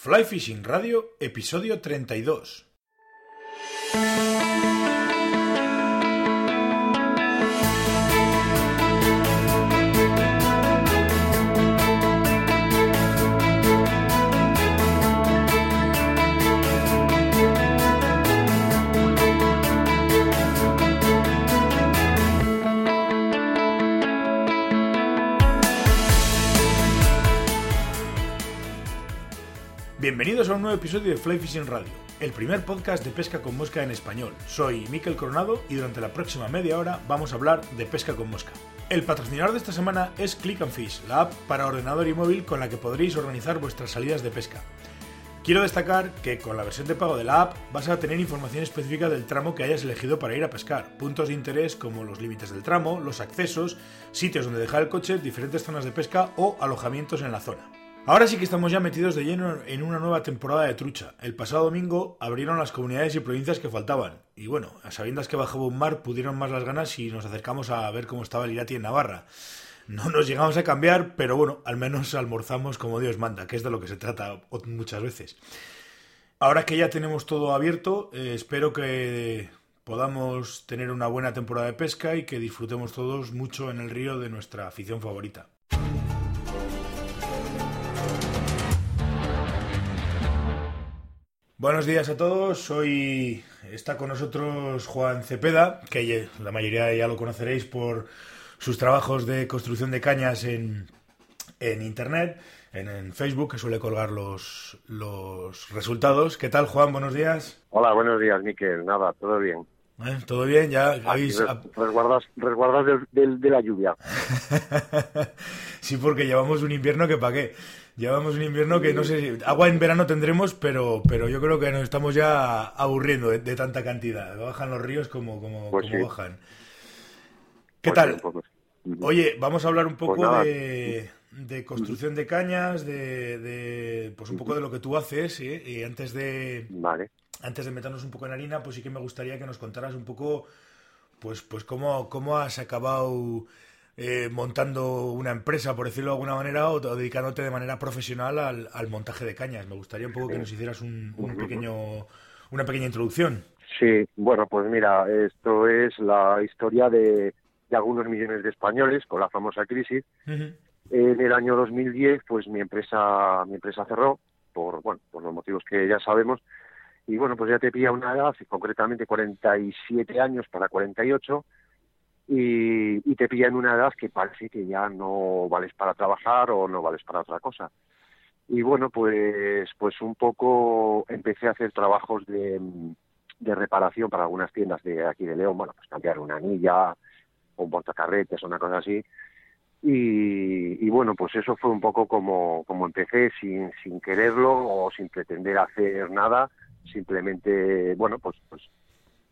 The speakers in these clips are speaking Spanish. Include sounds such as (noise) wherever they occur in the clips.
Fly Fishing Radio, episodio 32. Bienvenidos a un nuevo episodio de Fly Fishing Radio, el primer podcast de pesca con mosca en español. Soy Miquel Coronado y durante la próxima media hora vamos a hablar de pesca con mosca. El patrocinador de esta semana es Click and Fish, la app para ordenador y móvil con la que podréis organizar vuestras salidas de pesca. Quiero destacar que con la versión de pago de la app vas a tener información específica del tramo que hayas elegido para ir a pescar, puntos de interés como los límites del tramo, los accesos, sitios donde dejar el coche, diferentes zonas de pesca o alojamientos en la zona. Ahora sí que estamos ya metidos de lleno en una nueva temporada de trucha. El pasado domingo abrieron las comunidades y provincias que faltaban. Y bueno, a sabiendas que bajaba un mar, pudieron más las ganas y nos acercamos a ver cómo estaba el Irati en Navarra. No nos llegamos a cambiar, pero bueno, al menos almorzamos como Dios manda, que es de lo que se trata muchas veces. Ahora que ya tenemos todo abierto, eh, espero que podamos tener una buena temporada de pesca y que disfrutemos todos mucho en el río de nuestra afición favorita. Buenos días a todos. Hoy está con nosotros Juan Cepeda, que la mayoría ya lo conoceréis por sus trabajos de construcción de cañas en, en Internet, en, Facebook, que suele colgar los, los resultados. ¿Qué tal, Juan? Buenos días. Hola, buenos días, Miquel. Nada, todo bien. ¿Eh? ¿Todo bien? ¿Ya habéis...? Resguardas, resguardas de la lluvia. (laughs) sí, porque llevamos un invierno que pa' qué. Llevamos un invierno que no sé si... Agua en verano tendremos, pero, pero yo creo que nos estamos ya aburriendo de, tanta cantidad. Bajan los ríos como, como, pues bajan. ¿Qué pues tal? Pues Oye, vamos a hablar un poco de, de, construcción de cañas, de, de, pues un poco de lo que tú haces, ¿eh? y antes de... Vale antes de meternos un poco en harina, pues sí que me gustaría que nos contaras un poco, pues, pues cómo, cómo has acabado eh, montando una empresa, por decirlo de alguna manera, o, dedicándote de manera profesional al, montaje de cañas. Me gustaría un poco que nos hicieras un, pequeño, una pequeña introducción. Sí, bueno, pues mira, esto es la historia de, algunos millones de españoles con la famosa crisis. En el año 2010, pues mi empresa, mi empresa cerró por, bueno, por los motivos que ya sabemos y bueno, pues ya te pilla una edad, concretamente 47 años para 48, y, y te pilla en una edad que parece que ya no vales para trabajar o no vales para otra cosa. Y bueno, pues, pues un poco empecé a hacer trabajos de, de reparación para algunas tiendas de aquí de León, bueno, pues cambiar una anilla, o un portacarretes o una cosa así. Y, y, bueno, pues eso fue un poco como, como empecé sin, sin quererlo o sin pretender hacer nada simplemente, bueno, pues, pues,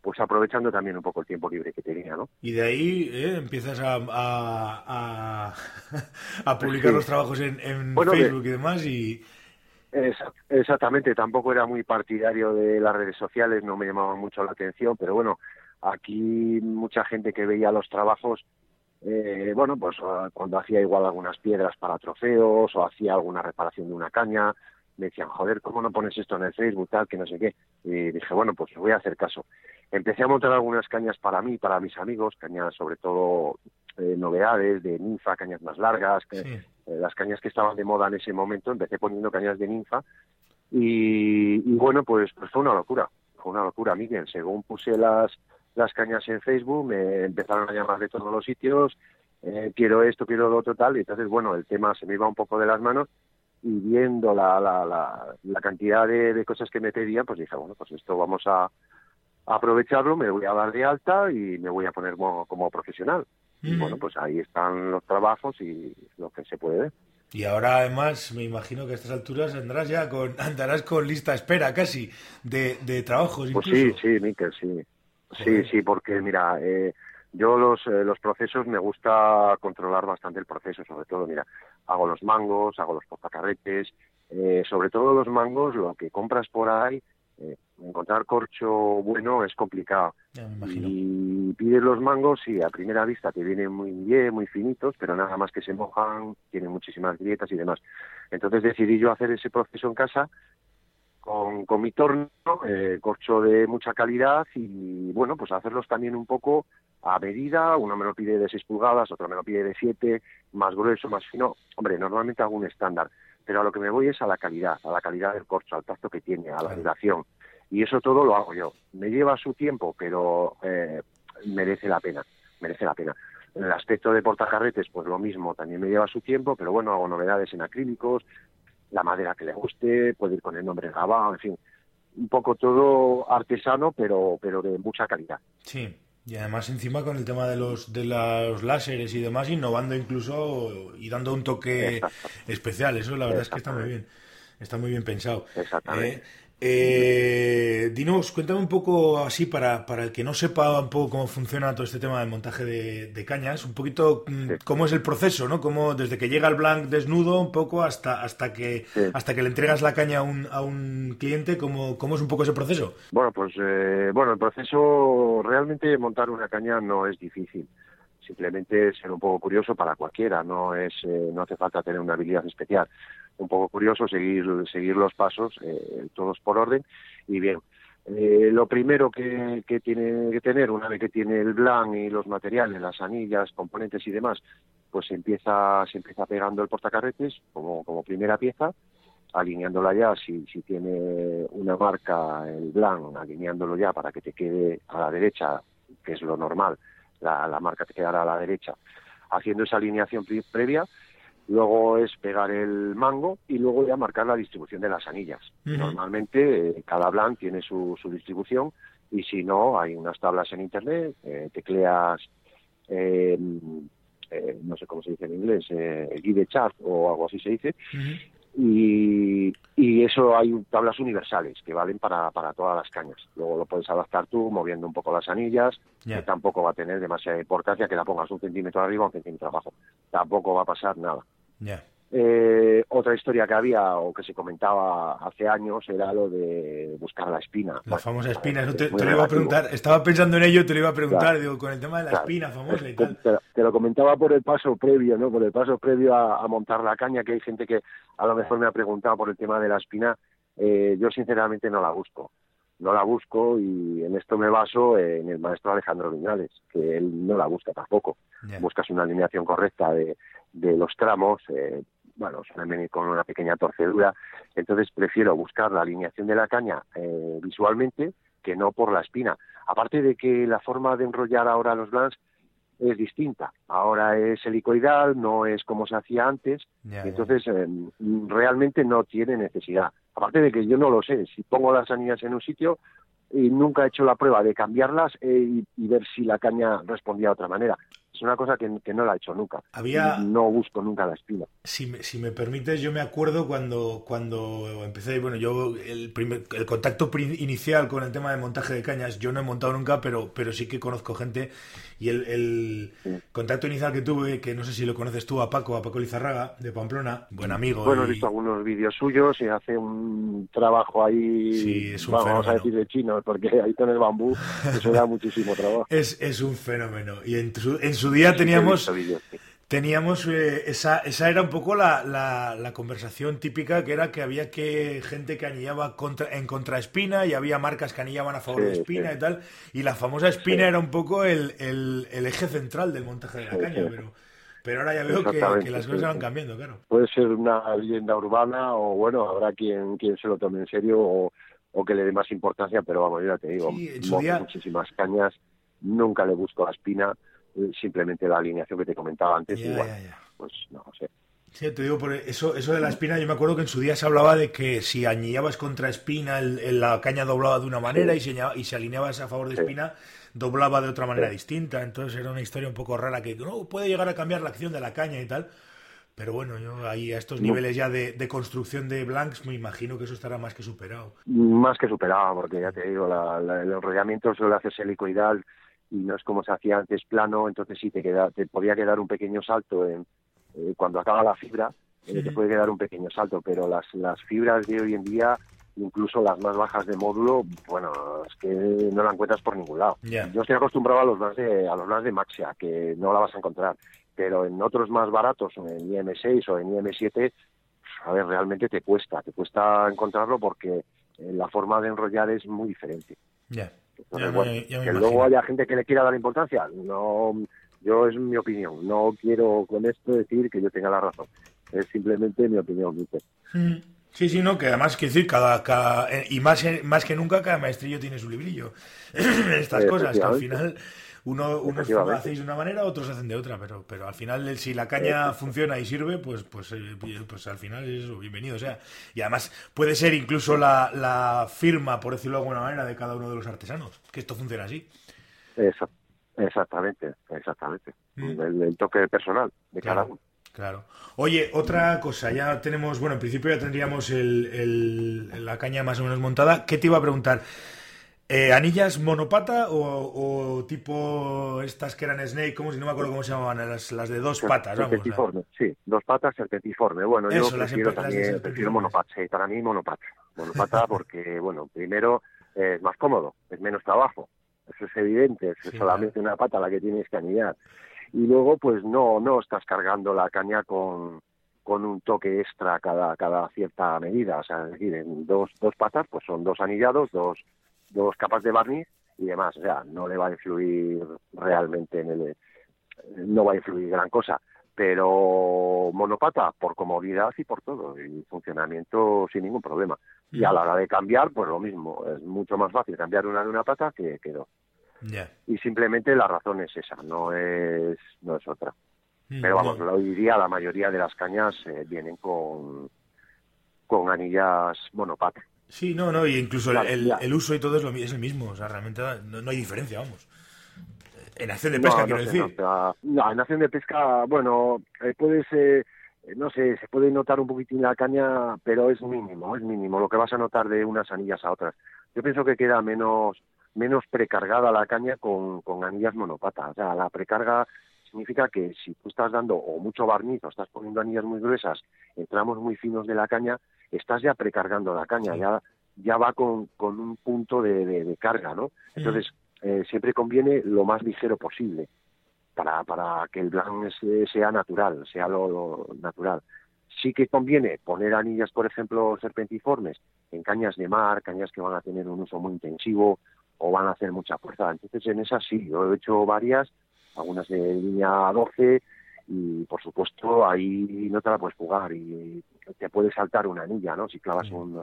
pues aprovechando también un poco el tiempo libre que tenía, ¿no? Y de ahí eh, empiezas a, a, a, (laughs) publicar los trabajos en, Facebook y demás y... Exactamente, tampoco era muy partidario de las redes sociales, no me llamaba mucho la atención, pero bueno, aquí mucha gente que veía los trabajos, eh, bueno, pues ah, cuando hacía igual algunas piedras para trofeos o hacía alguna reparación de una caña, me decían, joder, ¿cómo no pones esto en el Facebook, tal, que no sé qué? Y dije, bueno, pues voy a hacer caso. Empecé a montar algunas cañas para mí, para mis amigos, cañas sobre todo eh, novedades de ninfa, cañas más largas, eh, las cañas que estaban de moda en ese momento, empecé poniendo cañas de ninfa y, bueno, pues, pues fue una locura, fue una locura, Miguel. Según puse las, las cañas en Facebook, me empezaron a llamar de todos los sitios, eh, quiero esto, quiero lo otro, tal, y entonces, bueno, el tema se me iba un poco de las manos y viendo la, la, la, cantidad de, cosas que me pedían, pues dije, bueno, pues esto vamos a, aprovecharlo, me voy a dar de alta y me voy a poner como, profesional. Y bueno, pues ahí están los trabajos y lo que se puede ver. Y ahora además me imagino que a estas alturas andarás ya con, (laughs) andarás con lista espera casi de, de trabajos. Pues sí, sí, Miquel, sí. Sí, sí, porque mira, eh, yo los, eh, los procesos me gusta controlar bastante el proceso, sobre todo, mira, hago los mangos, hago los portacarretes, eh, sobre todo los mangos, lo que compras por ahí, eh, encontrar corcho bueno es complicado. y pides los mangos y a primera vista te vienen muy bien, muy finitos, pero nada más que se mojan, tienen muchísimas grietas y demás. Entonces decidí yo hacer ese proceso en casa con, con mi torno, eh, corcho de mucha calidad y bueno, pues hacerlos también un poco a medida, uno me lo pide de 6 pulgadas, otro me lo pide de 7, más grueso, más fino. Hombre, normalmente hago un estándar, pero a lo que me voy es a la calidad, a la calidad del corcho, al tacto que tiene, a la duración. Y eso todo lo hago yo. Me lleva su tiempo, pero eh, merece la pena, merece la pena. En el aspecto de portacarretes, pues lo mismo, también me lleva su tiempo, pero bueno, hago novedades en acrílicos, la madera que le guste, puede ir con el nombre grabado, en fin, un poco todo artesano, pero, pero de mucha calidad. Sí, y además encima con el tema de los de los láseres y demás, innovando incluso y dando un toque especial. Eso la verdad es que está muy bien. Está muy bien pensado. Exactamente. Eh, eh, dinos, cuéntame un poco así para, para el que no sepa un poco cómo funciona todo este tema del montaje de, cañas, un poquito mm, cómo es el proceso, ¿no? Cómo desde que llega el blanc desnudo un poco hasta hasta que hasta que le entregas la caña a un, a un cliente, ¿cómo, ¿cómo es un poco ese proceso? Bueno, pues eh, bueno, el proceso realmente montar una caña no es difícil simplemente ser un poco curioso para cualquiera, no es eh, no hace falta tener una habilidad especial. Un poco curioso, seguir seguir los pasos, eh, todos por orden y bien. Eh, lo primero que, que, tiene que tener una vez que tiene el blanc y los materiales, las anillas, componentes y demás, pues se empieza se empieza pegando el portacarretes como como primera pieza alineándola ya si, si tiene una marca el blanc alineándolo ya para que te quede a la derecha que es lo normal la, marca te quedará a la derecha, haciendo esa alineación previa. Luego es pegar el mango y luego ya marcar la distribución de las anillas. Normalmente eh, cada blanc tiene su, su distribución y si no, hay unas tablas en internet, eh, tecleas, eh, no sé cómo se dice en inglés, eh, guide chart o algo así se dice, y, y, eso hay tablas universales que valen para, para todas las cañas. Luego lo puedes adaptar tú moviendo un poco las anillas, que tampoco va a tener demasiada importancia que la pongas un centímetro arriba o un centímetro abajo. Tampoco va a pasar nada. Eh, otra historia que había o que se comentaba hace años era lo de buscar la espina. La famosa espina, te, lo iba a preguntar, estaba pensando en ello, te lo iba a preguntar, digo, con el tema de la espina famosa y tal. Te, lo comentaba por el paso previo, ¿no? Por el paso previo a, montar la caña, que hay gente que a lo mejor me ha preguntado por el tema de la espina. Eh, yo sinceramente no la busco. No la busco y en esto me baso en el maestro Alejandro Viñales, que él no la busca tampoco. Buscas una alineación correcta de, de los tramos, eh, bueno, suelen venir con una pequeña torcedura, entonces prefiero buscar la alineación de la caña eh, visualmente que no por la espina. Aparte de que la forma de enrollar ahora los blancs es distinta. Ahora es helicoidal, no es como se hacía antes, entonces eh, realmente no tiene necesidad. Aparte de que yo no lo sé, si pongo las anillas en un sitio y nunca he hecho la prueba de cambiarlas eh, y, ver si la caña respondía de otra manera es una cosa que, no la he hecho nunca. Había... No busco nunca la espina. Si me, si me permites, yo me acuerdo cuando, cuando empecé, bueno, yo el, primer, el contacto inicial con el tema de montaje de cañas, yo no he montado nunca, pero, pero sí que conozco gente y el, el contacto inicial que tuve, que no sé si lo conoces tú, a Paco, a Paco Lizarraga, de Pamplona, buen amigo. Bueno, he visto algunos vídeos suyos y hace un trabajo ahí, sí, es un vamos a decir de chino, porque ahí con el bambú eso da muchísimo trabajo. (laughs) Es, es un fenómeno. Y en en su día teníamos teníamos eh, esa, esa era un poco la, la, conversación típica que era que había que gente que anillaba contra, en contra Espina y había marcas que anillaban a favor de Espina y tal y la famosa Espina era un poco el, el, eje central del montaje de la caña pero pero ahora ya veo que, las cosas van cambiando claro. Puede ser una leyenda urbana o bueno habrá quien quien se lo tome en serio o, o que le dé más importancia pero vamos ya te digo muchísimas cañas nunca le busco la espina simplemente la alineación que te comentaba antes, igual. Pues no sé. Sí, te digo, por eso, eso de la espina, yo me acuerdo que en su día se hablaba de que si añillabas contra espina, el, la caña doblaba de una manera y, si, y si alineabas a favor de espina, doblaba de otra manera distinta. Entonces era una historia un poco rara que no puede llegar a cambiar la acción de la caña y tal. Pero bueno, yo ahí a estos niveles ya de, construcción de blanks me imagino que eso estará más que superado. Más que superado, porque ya te digo, el enrollamiento suele hacerse helicoidal y no es como se hacía antes plano, entonces sí te, queda, te podía quedar un pequeño salto en, eh, cuando acaba la fibra, eh, te puede quedar un pequeño salto, pero las, las fibras de hoy en día, incluso las más bajas de módulo, bueno, es que no la encuentras por ningún lado. Yo estoy acostumbrado a los más de, a los más de Maxia, que no la vas a encontrar, pero en otros más baratos, en IM6 o en IM7, a ver, realmente te cuesta, te cuesta encontrarlo porque la forma de enrollar es muy diferente. Ya. Que luego haya gente que le quiera dar importancia, no, yo es mi opinión. No quiero con esto decir que yo tenga la razón. Es simplemente mi opinión, mm. Sí, sí, no, que además, quiero decir, cada, cada eh, y más, más que nunca, cada maestrillo tiene su librillo. (clears throat) Estas cosas, que al final uno, unos hacéis de una manera, otros hacen de otra, pero, pero al final, si la caña funciona y sirve, pues, pues, eh, pues al final es bienvenido. O sea, y además puede ser incluso la, la firma, por decirlo de alguna manera, de cada uno de los artesanos, que esto funciona así. exactamente, exactamente. Mm. El, toque personal de cada uno. Claro. Oye, otra cosa, ya tenemos, bueno, en principio ya tendríamos el, el, la caña más o menos montada. ¿Qué te iba a preguntar? Eh, ¿Anillas monopata o, tipo estas que eran Snake? ¿Cómo si no me acuerdo cómo se llamaban? Las, las de dos patas, vamos. Sí, dos patas, serpentiforme. Bueno, yo prefiero también, prefiero monopata, sí, para mí monopata. Monopata (laughs) porque, bueno, primero es más cómodo, es menos trabajo. Eso es evidente, es solamente una pata la que tienes que anillar. Y luego, pues no, no estás cargando la caña con, con un toque extra cada, cada cierta medida. O sea, es decir, en dos, dos patas, pues son dos anillados, dos dos capas de barniz y demás. O sea, no le va a influir realmente en el. No va a influir gran cosa. Pero monopata, por comodidad y por todo, y funcionamiento sin ningún problema. Y a la hora de cambiar, pues lo mismo. Es mucho más fácil cambiar una de una pata que, que dos. Y simplemente la razón es esa, no es, no es otra. Mm, Pero vamos, lo diría, la mayoría de las cañas eh, vienen con, con anillas monopata. Sí, no, no, y incluso el, el, uso y todo es, lo, es el mismo, o sea, realmente no, hay diferencia, vamos. En acción de pesca, quiero decir. No, en acción de pesca, bueno, eh, puedes, eh, no sé, se puede notar un poquitín la caña, pero es mínimo, es mínimo lo que vas a notar de unas anillas a otras. Yo pienso que queda menos menos precargada la caña con, con anillas monopata. O sea, la precarga significa que si tú estás dando o mucho barniz o estás poniendo anillas muy gruesas en tramos muy finos de la caña, estás ya precargando la caña, ya, ya va con, con un punto de, de, carga, ¿no? Entonces, eh, siempre conviene lo más ligero posible para, para que el blanc sea natural, sea lo, natural. Sí que conviene poner anillas, por ejemplo, serpentiformes en cañas de mar, cañas que van a tener un uso muy intensivo o van a hacer mucha fuerza. Entonces, en esas sí, yo he hecho varias, algunas de línea 12 y por supuesto ahí no te la puedes jugar y te puede saltar una anilla, ¿no? Si clavas un,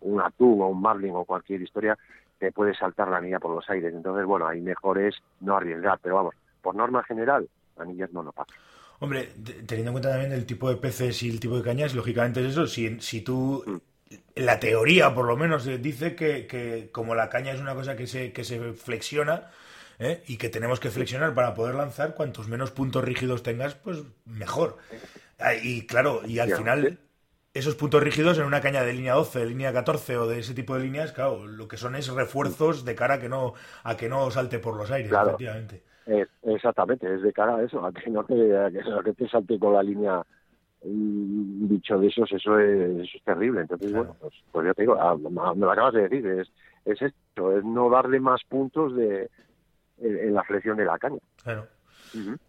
un, atún o un marlin o cualquier historia, te puede saltar la anilla por los aires. Entonces, bueno, ahí mejor es no arriesgar, pero vamos, por norma general, anillas monopatas. Hombre, teniendo en cuenta también el tipo de peces y el tipo de cañas, lógicamente es eso, si, si tú... Mm. La teoría, por lo menos, dice que, que como la caña es una cosa que se, que se flexiona, ¿eh? y que tenemos que flexionar para poder lanzar, cuantos menos puntos rígidos tengas, pues mejor. Ah, y claro, y al final esos puntos rígidos en una caña de línea 12, de línea 14 o de ese tipo de líneas, claro, lo que son es refuerzos de cara a que no a que no salte por los aires, efectivamente. exactamente, es de cara a eso, a que no te, que, te salte con la línea un bicho de esos, eso es, terrible. Entonces, bueno, pues, pues ya te digo, ah, me lo acabas de decir, es, es esto, es no darle más puntos de, en, la flexión de la caña. Claro.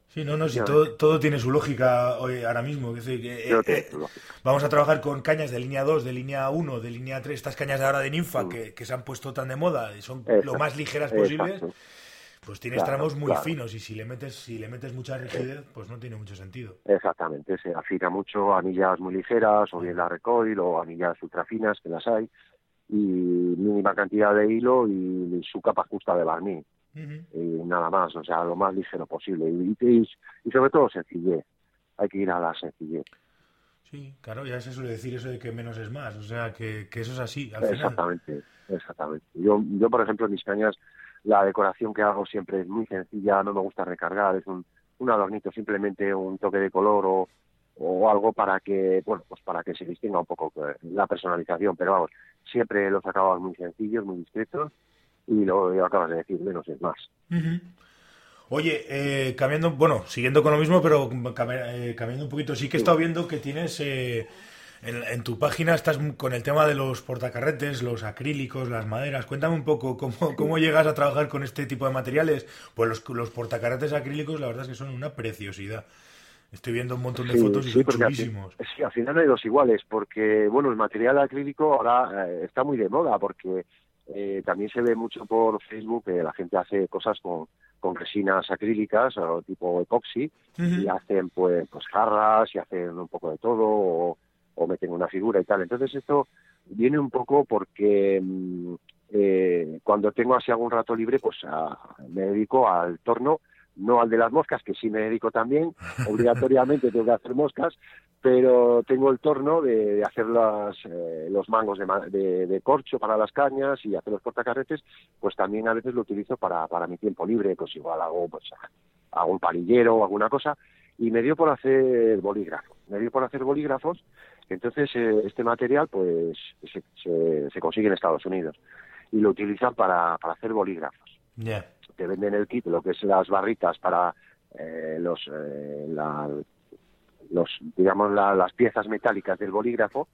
Sí, no, no, si todo, todo tiene su lógica hoy, ahora mismo. decir, que, eh, eh, vamos a trabajar con cañas de línea 2, de línea 1, de línea 3, estas cañas de ahora de ninfa mm. que, que, se han puesto tan de moda y son lo más ligeras posibles. Pues tienes tramos muy finos y si le metes si le metes mucha rigidez, pues no tiene mucho sentido. Exactamente, se afina mucho anillas muy ligeras o bien la recoil o anillas ultrafinas que las hay y mínima cantidad de hilo y su capa justa de barniz y nada más, o sea, lo más ligero posible. Y, y, sobre todo sencillez, hay que ir a la sencillez. Sí, claro, ya se suele decir eso de que menos es más, o sea, que, eso es así. Al exactamente, exactamente. Yo, yo, por ejemplo, en mis cañas, la decoración que hago siempre es muy sencilla, no me gusta recargar, es un, un adornito, simplemente un toque de color o, o algo para que, bueno, pues para que se distinga un poco eh, la personalización, pero vamos, siempre los acabados muy sencillos, muy discretos y lo acabas de decir, menos es más. Oye, eh, cambiando, bueno, siguiendo con lo mismo, pero eh, cambiando un poquito, sí que he estado viendo que tienes eh, en, tu página, estás con el tema de los portacarretes, los acrílicos, las maderas. Cuéntame un poco cómo, cómo llegas a trabajar con este tipo de materiales. Pues los, los portacarretes acrílicos, la verdad es que son una preciosidad. Estoy viendo un montón de fotos y son chulísimos. sí, al final no hay dos iguales, porque, bueno, el material acrílico ahora eh, está muy de moda, porque eh, también se ve mucho por Facebook que la gente hace cosas con, con resinas acrílicas o tipo epoxi y hacen pues, pues jarras y hacen un poco de todo o, meten una figura y tal. Entonces esto viene un poco porque mm, eh, cuando tengo así algún rato libre pues me dedico al torno no al de las moscas, que sí me dedico también, (laughs) obligatoriamente tengo que hacer moscas, pero tengo el torno de, hacer las, eh, los mangos de, de, corcho para las cañas y hacer los portacarretes, pues también a veces lo utilizo para, para mi tiempo libre, pues igual hago, pues, hago un parillero o alguna cosa, y me dio por hacer bolígrafo, me dio por hacer bolígrafos, entonces eh, este material pues se, se, consigue en Estados Unidos y lo utilizan para, para hacer bolígrafos te venden el kit, lo que es las barritas para eh, los, eh, los, digamos, las piezas metálicas del bolígrafo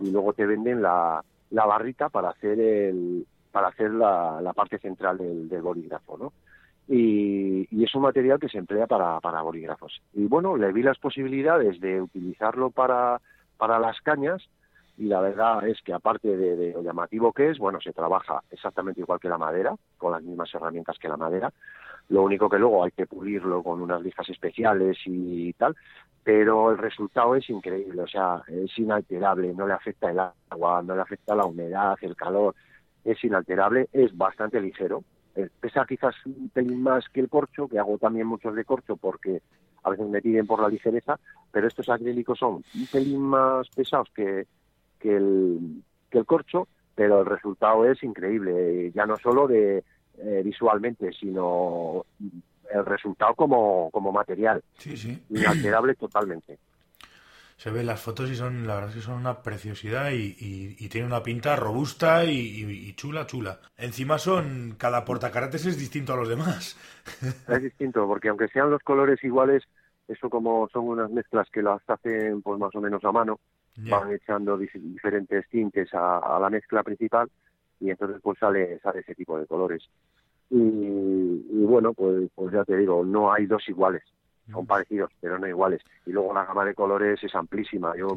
y luego te venden la, la barrita para hacer el, para hacer la, la parte central del, del bolígrafo, ¿no? Y, y, es un material que se emplea para, para bolígrafos. Y bueno, le vi las posibilidades de utilizarlo para, para las cañas y la verdad es que aparte de, lo llamativo que es, bueno, se trabaja exactamente igual que la madera, con las mismas herramientas que la madera, lo único que luego hay que pulirlo con unas lijas especiales y tal, pero el resultado es increíble, o sea, es inalterable, no le afecta el agua, no le afecta la humedad, el calor, es inalterable, es bastante ligero, eh, pesa quizás un pelín más que el corcho, que hago también muchos de corcho porque a veces me piden por la ligereza, pero estos acrílicos son un pelín más pesados que, que el, que el corcho, pero el resultado es increíble, ya no solo de eh, visualmente, sino el resultado como, como material. Sí, sí. Inalterable totalmente. Se ven las fotos y son, la verdad es que son una preciosidad y, y, tiene una pinta robusta y, chula, chula. Encima son, cada portacarretes es distinto a los demás. (laughs) Es distinto, porque aunque sean los colores iguales, eso como son unas mezclas que las hacen pues más o menos a mano, van echando diferentes tintes a, la mezcla principal y entonces pues sale, sale ese tipo de colores. Y, bueno, pues, pues ya te digo, no hay dos iguales, son parecidos, pero no iguales. Y luego la gama de colores es amplísima. Yo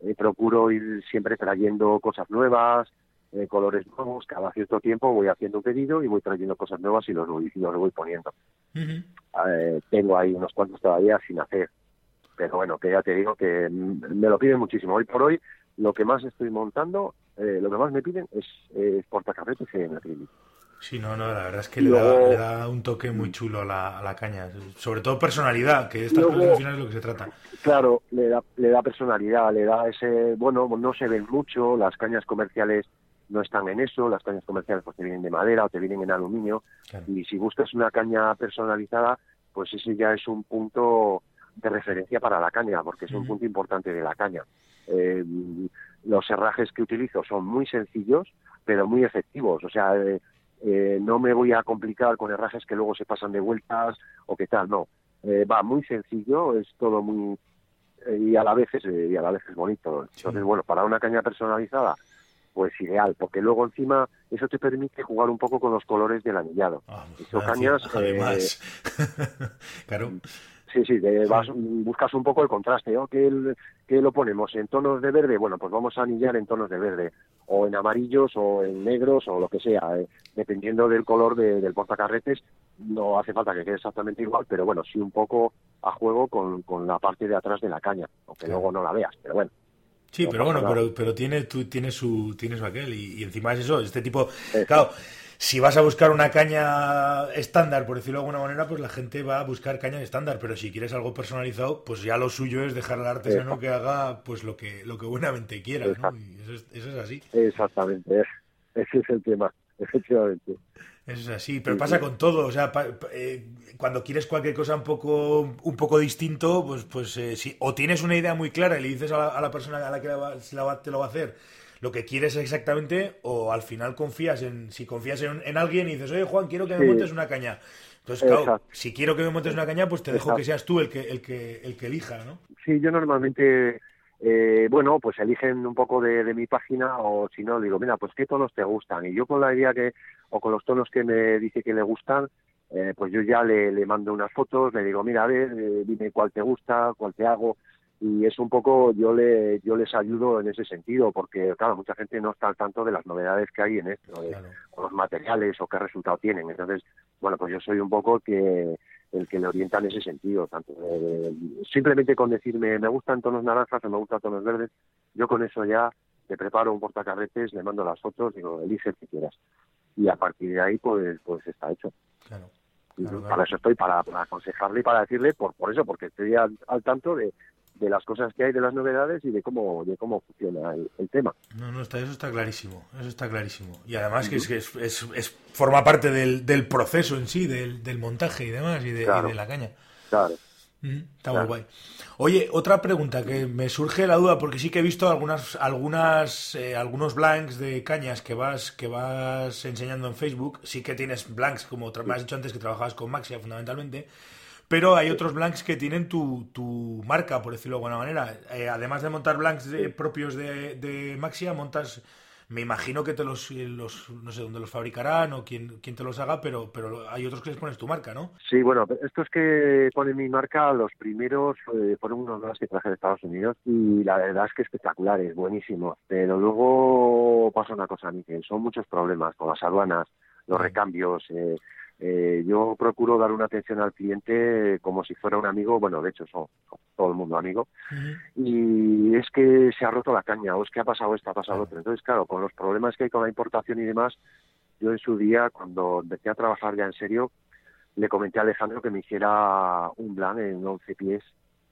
eh, procuro ir siempre trayendo cosas nuevas, eh, colores nuevos, cada cierto tiempo voy haciendo un pedido y voy trayendo cosas nuevas y los voy, y los voy poniendo. Eh, tengo ahí unos cuantos todavía sin hacer, pero bueno, que ya te digo que me lo piden muchísimo. Hoy por hoy, lo que más estoy montando, eh, lo que más me piden es, es portacarretes en acrílico. Sí, no, no, la verdad es que le, da, un toque muy chulo a la, a la caña, sobre todo personalidad, que estas cosas al final es lo que se trata. Claro, le da, le da personalidad, le da ese, bueno, no se ven mucho, las cañas comerciales no están en eso, las cañas comerciales pues te vienen de madera o te vienen en aluminio, y si buscas una caña personalizada, pues ese ya es un punto de referencia para la caña, porque es un punto importante de la caña. Eh, los herrajes que utilizo son muy sencillos, pero muy efectivos. O sea, eh, eh, no me voy a complicar con herrajes que luego se pasan de vueltas o qué tal, no. va muy sencillo, es todo muy y a la vez es y a la vez es bonito. Entonces, bueno, para una caña personalizada, pues ideal, porque luego encima eso te permite jugar un poco con los colores del anillado. Ah, cañas, además, (laughs) claro. Sí, sí, vas, buscas un poco el contraste, ¿no? ¿Qué, lo ponemos? ¿En tonos de verde? Bueno, pues vamos a anillar en tonos de verde, o en amarillos, o en negros, o lo que sea, eh, dependiendo del color del portacarretes, no hace falta que quede exactamente igual, pero bueno, sí un poco a juego con, con la parte de atrás de la caña, aunque luego no la veas, pero bueno. Sí, pero bueno, pero, pero tiene, tú, tiene, su, tiene su aquel, y, encima es eso, este tipo, claro si vas a buscar una caña estándar, por decirlo de alguna manera, pues la gente va a buscar caña estándar, pero si quieres algo personalizado, pues ya lo suyo es dejar al artesano que haga pues lo que lo que buenamente quiera, ¿no? Y eso es, así. Exactamente, ese es el tema, efectivamente. Eso es así, pero pasa con todo, o sea, eh, cuando quieres cualquier cosa un poco un poco distinto, pues pues eh, si o tienes una idea muy clara y le dices a la, persona a la que te lo va a hacer lo que quieres exactamente o al final confías en, si confías en, alguien y dices, oye Juan, quiero que me montes una caña. Entonces, claro, si quiero que me montes una caña, pues te dejo que seas tú el que, el que, el que elija, ¿no? Sí, yo normalmente, eh, bueno, pues eligen un poco de, mi página o si no, digo, mira, pues qué tonos te gustan. Y yo con la idea que, o con los tonos que me dice que le gustan, eh, pues yo ya le, le, mando unas fotos, le digo, mira, a ver, eh, dime cuál te gusta, cuál te hago, y es un poco, yo le yo les ayudo en ese sentido, porque claro, mucha gente no está al tanto de las novedades que hay en esto, o los materiales o qué resultado tienen. Entonces, bueno, pues yo soy un poco que el que le orienta en ese sentido, tanto simplemente con decirme me gustan tonos naranjas o me gustan tonos verdes, yo con eso ya te preparo un portacarretes, le mando las fotos, digo, elige el que quieras. Y a partir de ahí, pues, pues está hecho. Claro. Para eso estoy, para, aconsejarle y para decirle, por, por eso, porque estoy al, tanto de, de las cosas que hay, de las novedades y de cómo de cómo funciona el, tema. No, no, está, eso está clarísimo, eso está clarísimo. Y además que, es, que es, es, forma parte del, del proceso en sí, del, del montaje y demás, y de, y de la caña. Claro. Está muy guay. Oye, otra pregunta que me surge la duda porque sí que he visto algunas, algunas, eh, algunos blanks de cañas que vas, que vas enseñando en Facebook. Sí que tienes blanks, como me has dicho antes que trabajabas con Maxia fundamentalmente, pero hay otros blanks que tienen tu, tu marca, por decirlo de alguna manera. Eh, además de montar blanks propios de, de Maxia, montas me imagino que te los, los, no sé dónde los fabricarán o quién, quién te los haga, pero, pero hay otros que les pones tu marca, ¿no? Sí, bueno, estos que ponen mi marca, los primeros eh, fueron unos más que traje de Estados Unidos y la verdad es que espectaculares, buenísimos. Pero luego pasa una cosa, que son muchos problemas con las aduanas, los recambios, eh, eh, yo procuro dar una atención al cliente como si fuera un amigo, bueno, de hecho son, todo el mundo amigo, y es que se ha roto la caña, o es que ha pasado esto, ha pasado otro. Entonces, claro, con los problemas que hay con la importación y demás, yo en su día, cuando empecé a trabajar ya en serio, le comenté a Alejandro que me hiciera un plan en 11 pies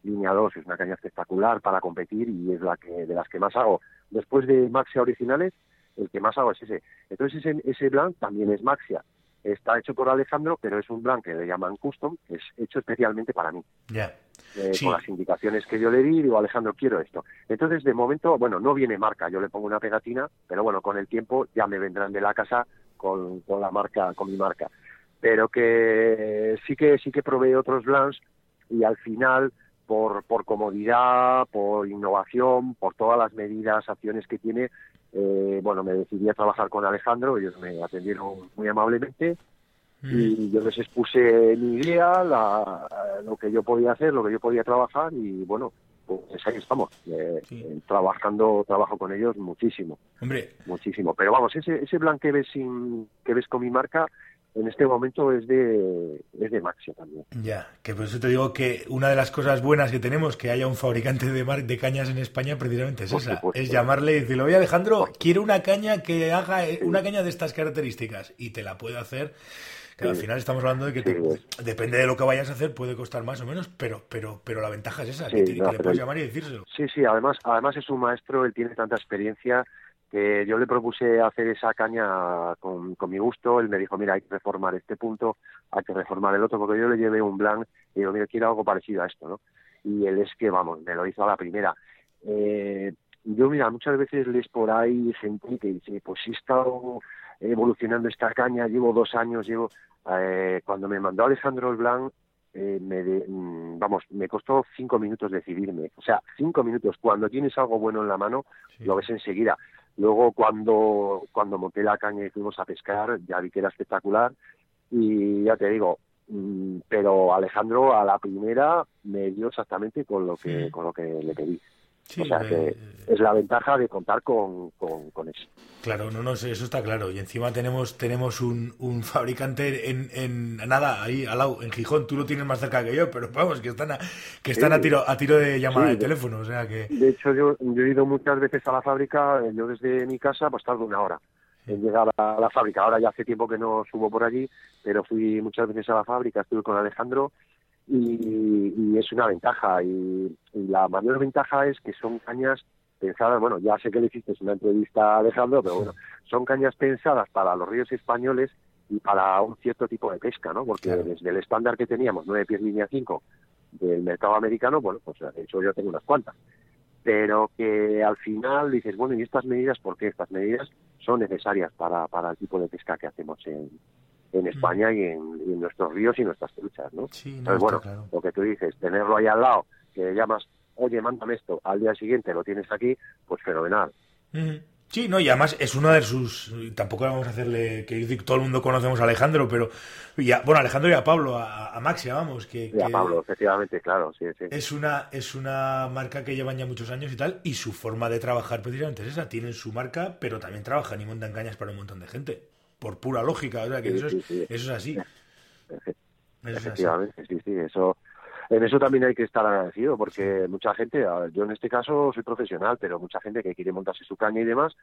línea 2, es una caña espectacular para competir y es la que de las que más hago. Después de Maxia originales, el que más hago es ese. Entonces ese, ese plan también es Maxia Está hecho por Alejandro, pero es un blanco que le llaman custom, que es hecho especialmente para mí. Ya. Eh, con las indicaciones que yo le di, digo, Alejandro, quiero esto. Entonces, de momento, bueno, no viene marca, yo le pongo una pegatina, pero bueno, con el tiempo ya me vendrán de la casa con, con la marca, con mi marca. Pero que sí que sí que probé otros blancs y al final, por, por comodidad, por innovación, por todas las medidas, acciones que tiene, eh, bueno, me decidí a trabajar con Alejandro, ellos me atendieron muy amablemente y yo les expuse mi idea, lo que yo podía hacer, lo que yo podía trabajar y bueno, pues ahí estamos, eh, eh, trabajando, trabajo con ellos muchísimo, Hombre. muchísimo. Pero vamos, ese, ese plan que ves, sin, que ves con mi marca, en este momento es de, es de Maxia también. Ya, que por eso te digo que una de las cosas buenas que tenemos que haya un fabricante de, mar, de cañas en España precisamente es esa, es llamarle y decirle, oye Alejandro, quiero una caña que haga una caña de estas características y te la puede hacer. Que al final estamos hablando de que depende de lo que vayas a hacer, puede costar más o menos, pero pero pero la ventaja es esa, que, le puedes llamar y decírselo. Sí, sí, además, además es un maestro, él tiene tanta experiencia que yo le propuse hacer esa caña con, mi gusto, él me dijo, mira, hay que reformar este punto, hay que reformar el otro, porque yo le llevé un blanc y digo, mira, quiero algo parecido a esto, ¿no? Y él es que, vamos, me lo hizo a la primera. Eh, yo, mira, muchas veces les por ahí gente que dice, pues he estado evolucionando esta caña, llevo dos años, llevo... Eh, cuando me mandó Alejandro el Blanc, eh, me mm, vamos, me costó cinco minutos decidirme. O sea, cinco minutos. Cuando tienes algo bueno en la mano, lo ves enseguida. Luego cuando, cuando monté la caña y fuimos a pescar, ya vi que era espectacular. Y ya te digo, mm, pero Alejandro a la primera me dio exactamente con lo que, con lo que le pedí o sea que eh, es la ventaja de contar con, con, eso. Claro, no, no, eso está claro. Y encima tenemos tenemos un, un fabricante en, en nada, ahí al lado, en Gijón. Tú lo tienes más cerca que yo, pero vamos, que están a, que están a tiro a tiro de llamada de teléfono. O sea que... De hecho, yo, yo he ido muchas veces a la fábrica, eh, yo desde mi casa, pues tardo una hora en llegar a la fábrica. Ahora ya hace tiempo que no subo por allí, pero fui muchas veces a la fábrica, estuve con Alejandro y, es una ventaja. Y, la mayor ventaja es que son cañas pensadas, bueno, ya sé que le hiciste una entrevista a Alejandro, pero bueno, son cañas pensadas para los ríos españoles y para un cierto tipo de pesca, ¿no? Porque desde el estándar que teníamos, 9 pies línea 5, del mercado americano, bueno, pues de hecho yo tengo unas cuantas. Pero que al final dices, bueno, ¿y estas medidas por qué? Estas medidas son necesarias para, para el tipo de pesca que hacemos en, en España y en, nuestros ríos y nuestras truchas, ¿no? Entonces, bueno, lo que tú dices, tenerlo ahí al lado, que llamas, oye, mándame esto, al día siguiente lo tienes aquí, pues fenomenal. Sí, no, y además es una de sus. Tampoco vamos a hacerle. Que todo el mundo conocemos a Alejandro, pero. bueno, Alejandro y a Pablo, a, Maxia, vamos. Que, y a Pablo, efectivamente, claro, sí, sí. Es una, es una marca que llevan ya muchos años y tal, y su forma de trabajar precisamente es esa. Tienen su marca, pero también trabajan y montan cañas para un montón de gente. Por pura lógica, o sea, que eso, es, eso es así. Efectivamente, sí, sí, eso en eso también hay que estar agradecido porque mucha gente, yo en este caso soy profesional, pero mucha gente que quiere montarse su caña y demás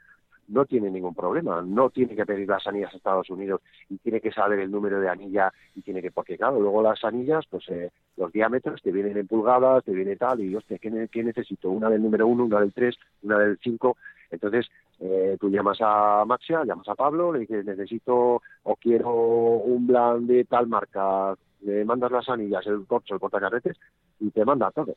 no tiene ningún problema, no tiene que pedir las anillas a Estados Unidos y tiene que saber el número de anilla y tiene que, porque claro, luego las anillas, pues eh, los diámetros te vienen en pulgadas, te viene tal y hostia, ¿qué, ¿qué necesito? Una del número uno, una del tres, una del cinco, entonces eh, tú llamas a Maxia, llamas a Pablo, le dices necesito o quiero un blan de tal marca le mandas las anillas, el corcho, el portacarretes y te manda todo.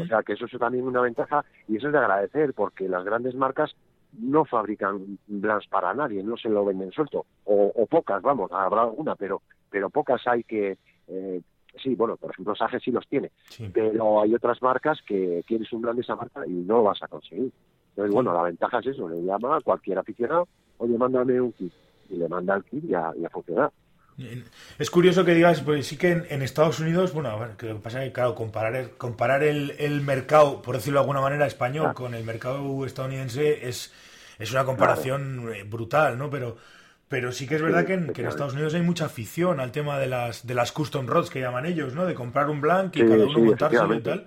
O sea que eso es también una ventaja y eso es de agradecer porque las grandes marcas no fabrican blans para nadie, no se lo venden suelto o, pocas, vamos, habrá alguna, pero pero pocas hay que eh, sí, bueno, por ejemplo Sage sí los tiene, pero hay otras marcas que quieres un blan de esa marca y no lo vas a conseguir. Entonces, bueno, la ventaja es eso, le llama a cualquier aficionado, oye, mándame un kit y le manda el kit y a, y a funcionar. Es curioso que digas, pues sí que en, Estados Unidos, bueno, a ver, que lo que pasa es que, claro, comparar, el, comparar el, mercado, por decirlo de alguna manera, español con el mercado estadounidense es, es una comparación eh, brutal, ¿no? Pero, pero sí que es verdad que, en, Estados Unidos hay mucha afición al tema de las, de las custom rods que llaman ellos, ¿no? De comprar un blank y cada uno montárselo y tal.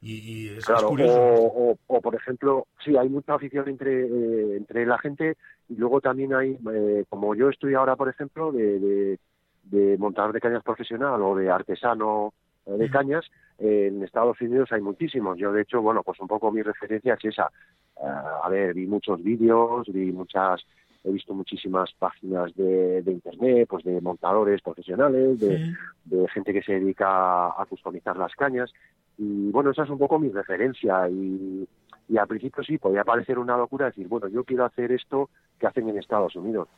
Y, es, curioso. O, por ejemplo, sí, hay mucha afición entre, eh, entre la gente y luego también hay, eh, como yo estoy ahora, por ejemplo, de, de, montador de cañas profesional o de artesano de cañas, en Estados Unidos hay muchísimos. Yo, de hecho, bueno, pues un poco mi referencia es esa. a ver, vi muchos vídeos, vi muchas he visto muchísimas páginas de, de, internet, pues de montadores profesionales, de, de, gente que se dedica a customizar las cañas. Y bueno, esa es un poco mi referencia. Y, y al principio sí, podía parecer una locura decir, bueno, yo quiero hacer esto que hacen en Estados Unidos.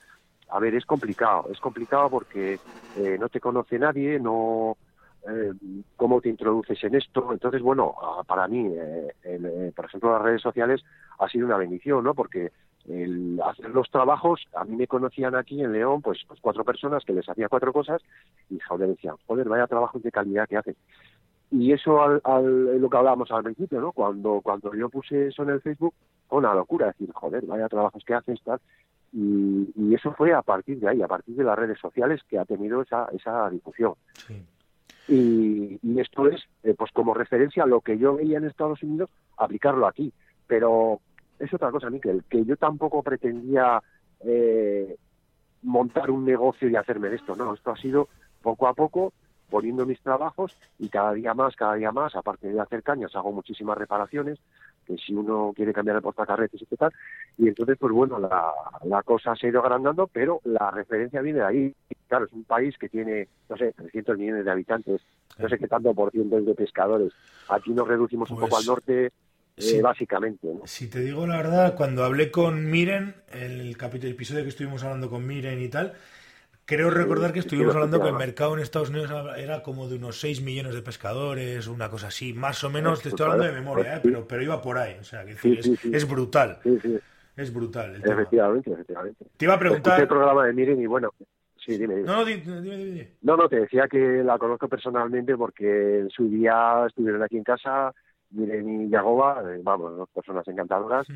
A ver, es complicado, es complicado porque eh, no te conoce nadie, no, eh, cómo te introduces en esto. Entonces, bueno, para mí, eh, eh, por ejemplo, las redes sociales ha sido una bendición, ¿no? Porque el hacer los trabajos, a mí me conocían aquí en León, pues, pues cuatro personas que les hacía cuatro cosas y joder, decían, joder, vaya trabajos de calidad que hacen. Y eso al, al, lo que hablábamos al principio, ¿no? Cuando, cuando yo puse eso en el Facebook, fue una locura, decir, joder, vaya trabajos que haces, tal. Y, y, eso fue a partir de ahí, a partir de las redes sociales que ha tenido esa, esa difusión. Y, y, esto es, eh, pues como referencia a lo que yo veía en Estados Unidos, aplicarlo aquí. Pero es otra cosa, Miquel, que yo tampoco pretendía eh, montar un negocio y hacerme de esto, no, esto ha sido poco a poco poniendo mis trabajos y cada día más, cada día más, aparte de hacer cañas, hago muchísimas reparaciones, que si uno quiere cambiar el portacarretes y tal, y entonces, pues bueno, la, la cosa se ha ido agrandando, pero la referencia viene de ahí. Claro, es un país que tiene, no sé, 300 millones de habitantes, no sé qué tanto por ciento de pescadores. Aquí nos reducimos un poco al pues norte, eh, básicamente. Si te digo la verdad, cuando hablé con Miren, el capítulo, episodio que estuvimos hablando con Miren y tal, creo recordar que estuvimos hablando que el mercado en Estados Unidos era como de unos 6 millones de pescadores, una cosa así, más o menos, te estoy hablando de memoria, ¿eh? pero, pero iba por ahí, o sea, que es, brutal. Es brutal. efectivamente, efectivamente. Te iba a preguntar. el programa de Miren y bueno, Sí, dime, No, no, dime, dime, No, no, te decía que la conozco personalmente porque en su día estuvieron aquí en casa, Miren y Yagoba, eh, vamos, dos personas encantadoras.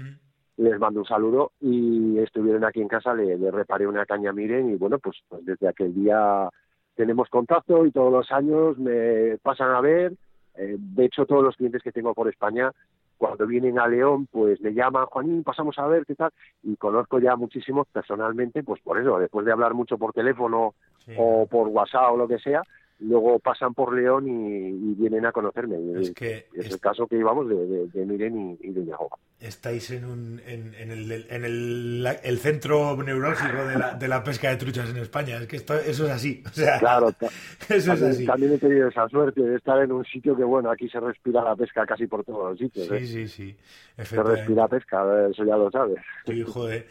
Les mando un saludo y estuvieron aquí en casa, le, reparé una caña Miren y bueno, pues, pues, desde aquel día tenemos contacto y todos los años me pasan a ver. Eh, de hecho, todos los clientes que tengo por España, cuando vienen a León, pues me llaman, Juanín, pasamos a ver qué tal. Y conozco ya muchísimos personalmente, pues por eso, después de hablar mucho por teléfono o por WhatsApp o lo que sea, luego pasan por León y, vienen a conocerme. Es, que es, el caso que íbamos de, de, Miren y, de Yagoba. Estáis en, un, en, en, el, en el, el, centro neurálgico de la, de la pesca de truchas en España. Es que esto, eso es así. O sea, claro, (laughs) eso también, es así. También he tenido esa suerte de estar en un sitio que, bueno, aquí se respira la pesca casi por todos los sitios. Sí, ¿eh? sí, sí. Se respira pesca, eso ya lo sabes. Sí, joder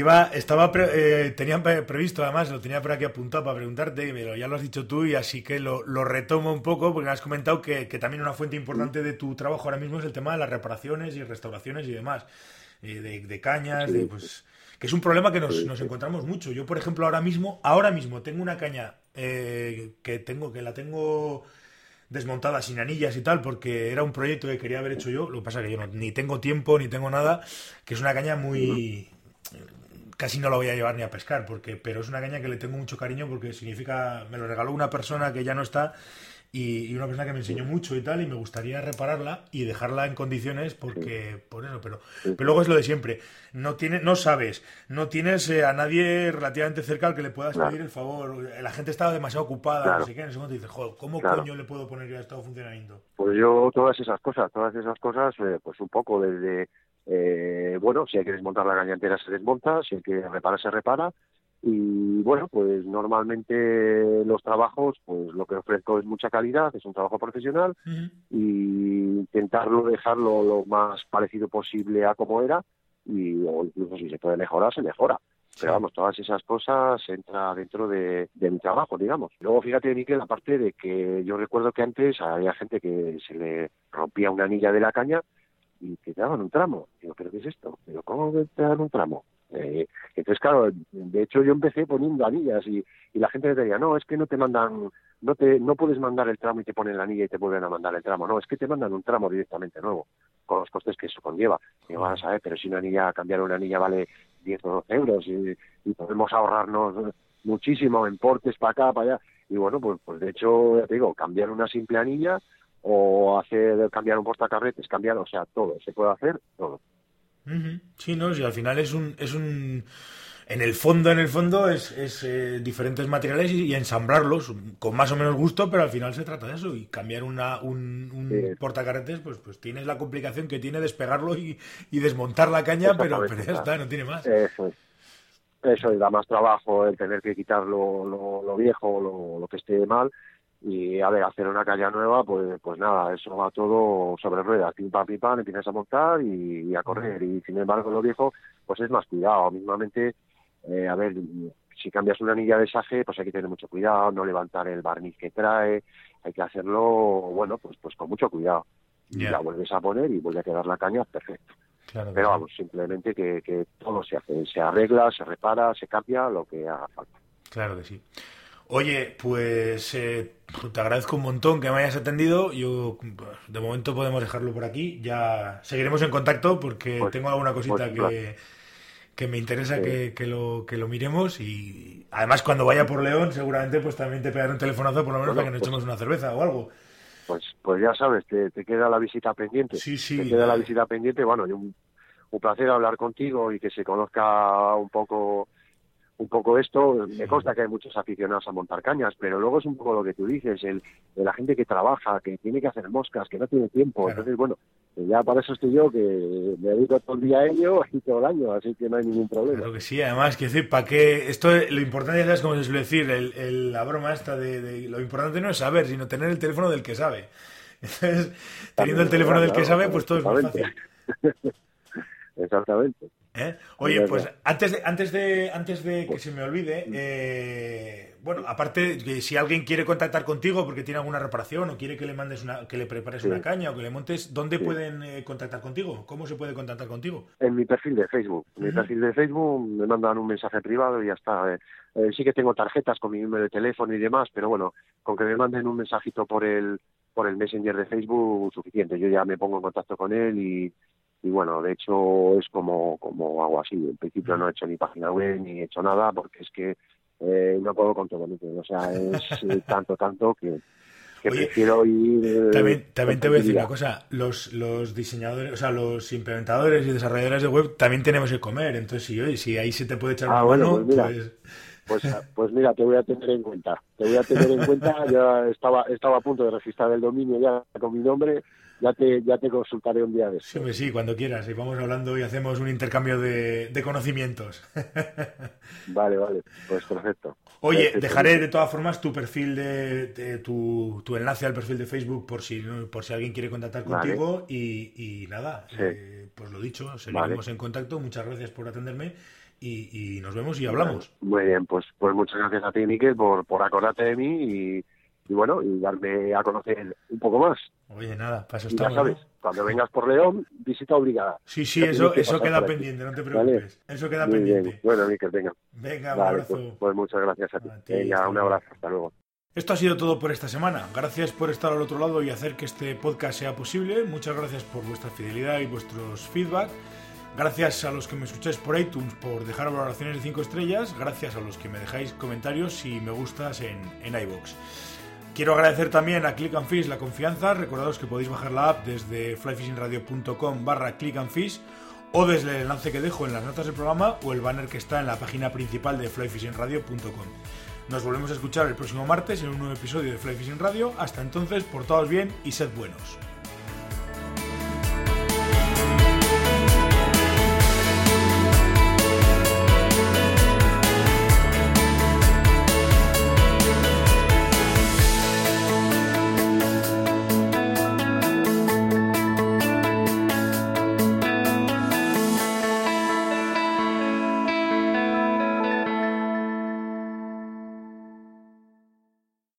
iba, estaba eh, tenía previsto, además, lo tenía por aquí apuntado para preguntarte, pero ya lo has dicho tú y así que lo, retomo un poco porque me has comentado que, también una fuente importante de tu trabajo ahora mismo es el tema de las reparaciones y restauraciones y demás. eh, de, cañas, de, pues, que es un problema que nos, nos, encontramos mucho. Yo, por ejemplo, ahora mismo, ahora mismo tengo una caña eh, que tengo, que la tengo desmontada sin anillas y tal, porque era un proyecto que quería haber hecho yo. Lo que pasa es que yo ni tengo tiempo ni tengo nada, que es una caña muy. Casi no la voy a llevar ni a pescar, porque pero es una caña que le tengo mucho cariño porque significa. Me lo regaló una persona que ya no está y, una persona que me enseñó mucho y tal, y me gustaría repararla y dejarla en condiciones porque, por eso, pero, pero luego es lo de siempre, no tiene, no sabes, no tienes eh, a nadie relativamente cerca al que le puedas pedir el favor, la gente estaba demasiado ocupada, no sé qué, en ese momento dices, joder, ¿cómo coño le puedo poner ya estado funcionamiento? Pues yo todas esas cosas, todas esas cosas, eh, pues un poco desde, eh, bueno, si hay que desmontar la caña entera se desmonta, si hay que reparar se repara, y bueno, pues normalmente los trabajos, pues lo que ofrezco es mucha calidad, es un trabajo profesional y intentarlo dejarlo lo más parecido posible a como era y o incluso si se puede mejorar, se mejora. Pero vamos, todas esas cosas entra dentro de, mi trabajo, digamos. Luego fíjate, Miquel, aparte de que yo recuerdo que antes había gente que se le rompía una anilla de la caña y que te daban un tramo. Digo, ¿pero qué es esto? Digo, ¿cómo te dan un tramo? Eh, entonces, claro, de hecho yo empecé poniendo anillas y, la gente me decía, no, es que no te mandan, no te no puedes mandar el tramo y te ponen la anilla y te vuelven a mandar el tramo. No, es que te mandan un tramo directamente nuevo, con los costes que eso conlleva. Y vas a ver, pero si una anilla, cambiar una anilla vale 10 o 12 euros y, podemos ahorrarnos muchísimo en portes para acá, para allá. Y bueno, pues, pues de hecho, ya te digo, cambiar una simple anilla o hacer cambiar un portacarretes, cambiar, o sea, todo, se puede hacer todo. Sí, no, si al final es un, es un en el fondo, en el fondo, es, es eh, diferentes materiales y, ensamblarlos con más o menos gusto, pero al final se trata de eso. Y cambiar una, un, un portacarretes, pues, pues tienes la complicación que tiene despegarlo y, y desmontar la caña, pero, pero ya está, no tiene más. Eso es. Eso, da más trabajo el tener que quitar lo, lo, viejo, lo, lo que esté mal, y a ver, hacer una calle nueva, pues pues nada, eso va todo sobre ruedas, pim pam pim pam, empiezas a montar y, a correr. Y sin embargo, lo viejo, pues es más cuidado. Mismamente, eh, a ver, si cambias una anilla de saje, pues hay que tener mucho cuidado, no levantar el barniz que trae, hay que hacerlo, bueno, pues pues con mucho cuidado. Y la vuelves a poner y vuelve a quedar la caña perfecto. Pero vamos, simplemente que, que todo se hace, se arregla, se repara, se cambia, lo que haga falta. Claro que sí. Oye, pues eh, te agradezco un montón que me hayas atendido. Yo, de momento podemos dejarlo por aquí. Ya seguiremos en contacto porque pues, tengo alguna cosita pues, que, me interesa que, lo, que lo miremos. Y además, cuando vaya por León, seguramente pues también te pegaré un telefonazo por lo menos para que nos pues echemos una cerveza o algo. Pues, pues ya sabes, te, te queda la visita pendiente. Sí, sí. Te queda la visita pendiente. Bueno, un, un placer hablar contigo y que se conozca un poco un poco esto, me consta que hay muchos aficionados a montar cañas, pero luego es un poco lo que tú dices, el, de la gente que trabaja, que tiene que hacer moscas, que no tiene tiempo. Entonces, bueno, ya para eso estoy yo, que me dedico todo el día a ello (laughs) y todo el año, así que no hay ningún problema. Claro que sí, además, que decir, para que esto, lo importante es como se suele decir, el, la broma esta de, lo importante no es saber, sino tener el teléfono del que sabe. (laughs) Entonces, teniendo el teléfono del que sabe, pues todo es más fácil. (laughs) Exactamente. ¿Eh? Oye, pues antes de, antes de, antes de que se me olvide, eh, bueno, aparte que si alguien quiere contactar contigo porque tiene alguna reparación o quiere que le mandes una, que le prepares una caña o que le montes, ¿dónde pueden eh, contactar contigo? ¿Cómo se puede contactar contigo? En mi perfil de Facebook. En mi perfil de Facebook me mandan un mensaje privado y ya está. sí que tengo tarjetas con mi número de teléfono y demás, pero bueno, con que me manden un mensajito por el por el Messenger de Facebook suficiente. Yo ya me pongo en contacto con él y y bueno, de hecho es como, como hago así. En principio no he hecho ni página web ni he hecho nada porque es que eh, no puedo con todo. O sea, es (laughs) eh, tanto, tanto que, prefiero ir... Eh, también, también te voy a decir una cosa. Los, los diseñadores, o sea, los implementadores y desarrolladores de web también tenemos que comer. Entonces, si, si ahí se te puede echar ah, una mano, pues... Pues, pues mira, te voy a tener en cuenta. Te voy a tener en cuenta. Ya estaba, estaba a punto de registrar el dominio ya con mi nombre ya te, ya te consultaré un día de eso. Sí, sí, cuando quieras. Y vamos hablando y hacemos un intercambio de, conocimientos. (laughs) vale, vale. Pues perfecto. Oye, dejaré de todas formas tu perfil de, tu, tu, enlace al perfil de Facebook por si por si alguien quiere contactar contigo y, nada, eh, pues lo dicho, seguiremos en contacto. Muchas gracias por atenderme y, nos vemos y hablamos. Muy bien, pues pues muchas gracias a ti, Miquel, por, por acordarte de mí y y bueno, y darme a conocer un poco más. Oye, nada, para eso ya sabes, cuando vengas por León, visita obligada. Sí, sí, eso, eso queda pendiente, no te preocupes. Eso queda pendiente. Bueno, Miquel, venga. Venga, un abrazo. Pues, pues, muchas gracias a ti. venga, un abrazo, hasta luego. Esto ha sido todo por esta semana. Gracias por estar al otro lado y hacer que este podcast sea posible. Muchas gracias por vuestra fidelidad y vuestros feedback. Gracias a los que me escucháis por iTunes por dejar valoraciones de 5 estrellas. Gracias a los que me dejáis comentarios y me gustas en, en iBox. Quiero agradecer también a Click and Fish la confianza. Recordados que podéis bajar la app desde flyfishingradio.com barra click and fish o desde el enlace que dejo en las notas del programa o el banner que está en la página principal de flyfishingradio.com. Nos volvemos a escuchar el próximo martes en un nuevo episodio de Fly Fishing Radio. Hasta entonces, portaos bien y sed buenos.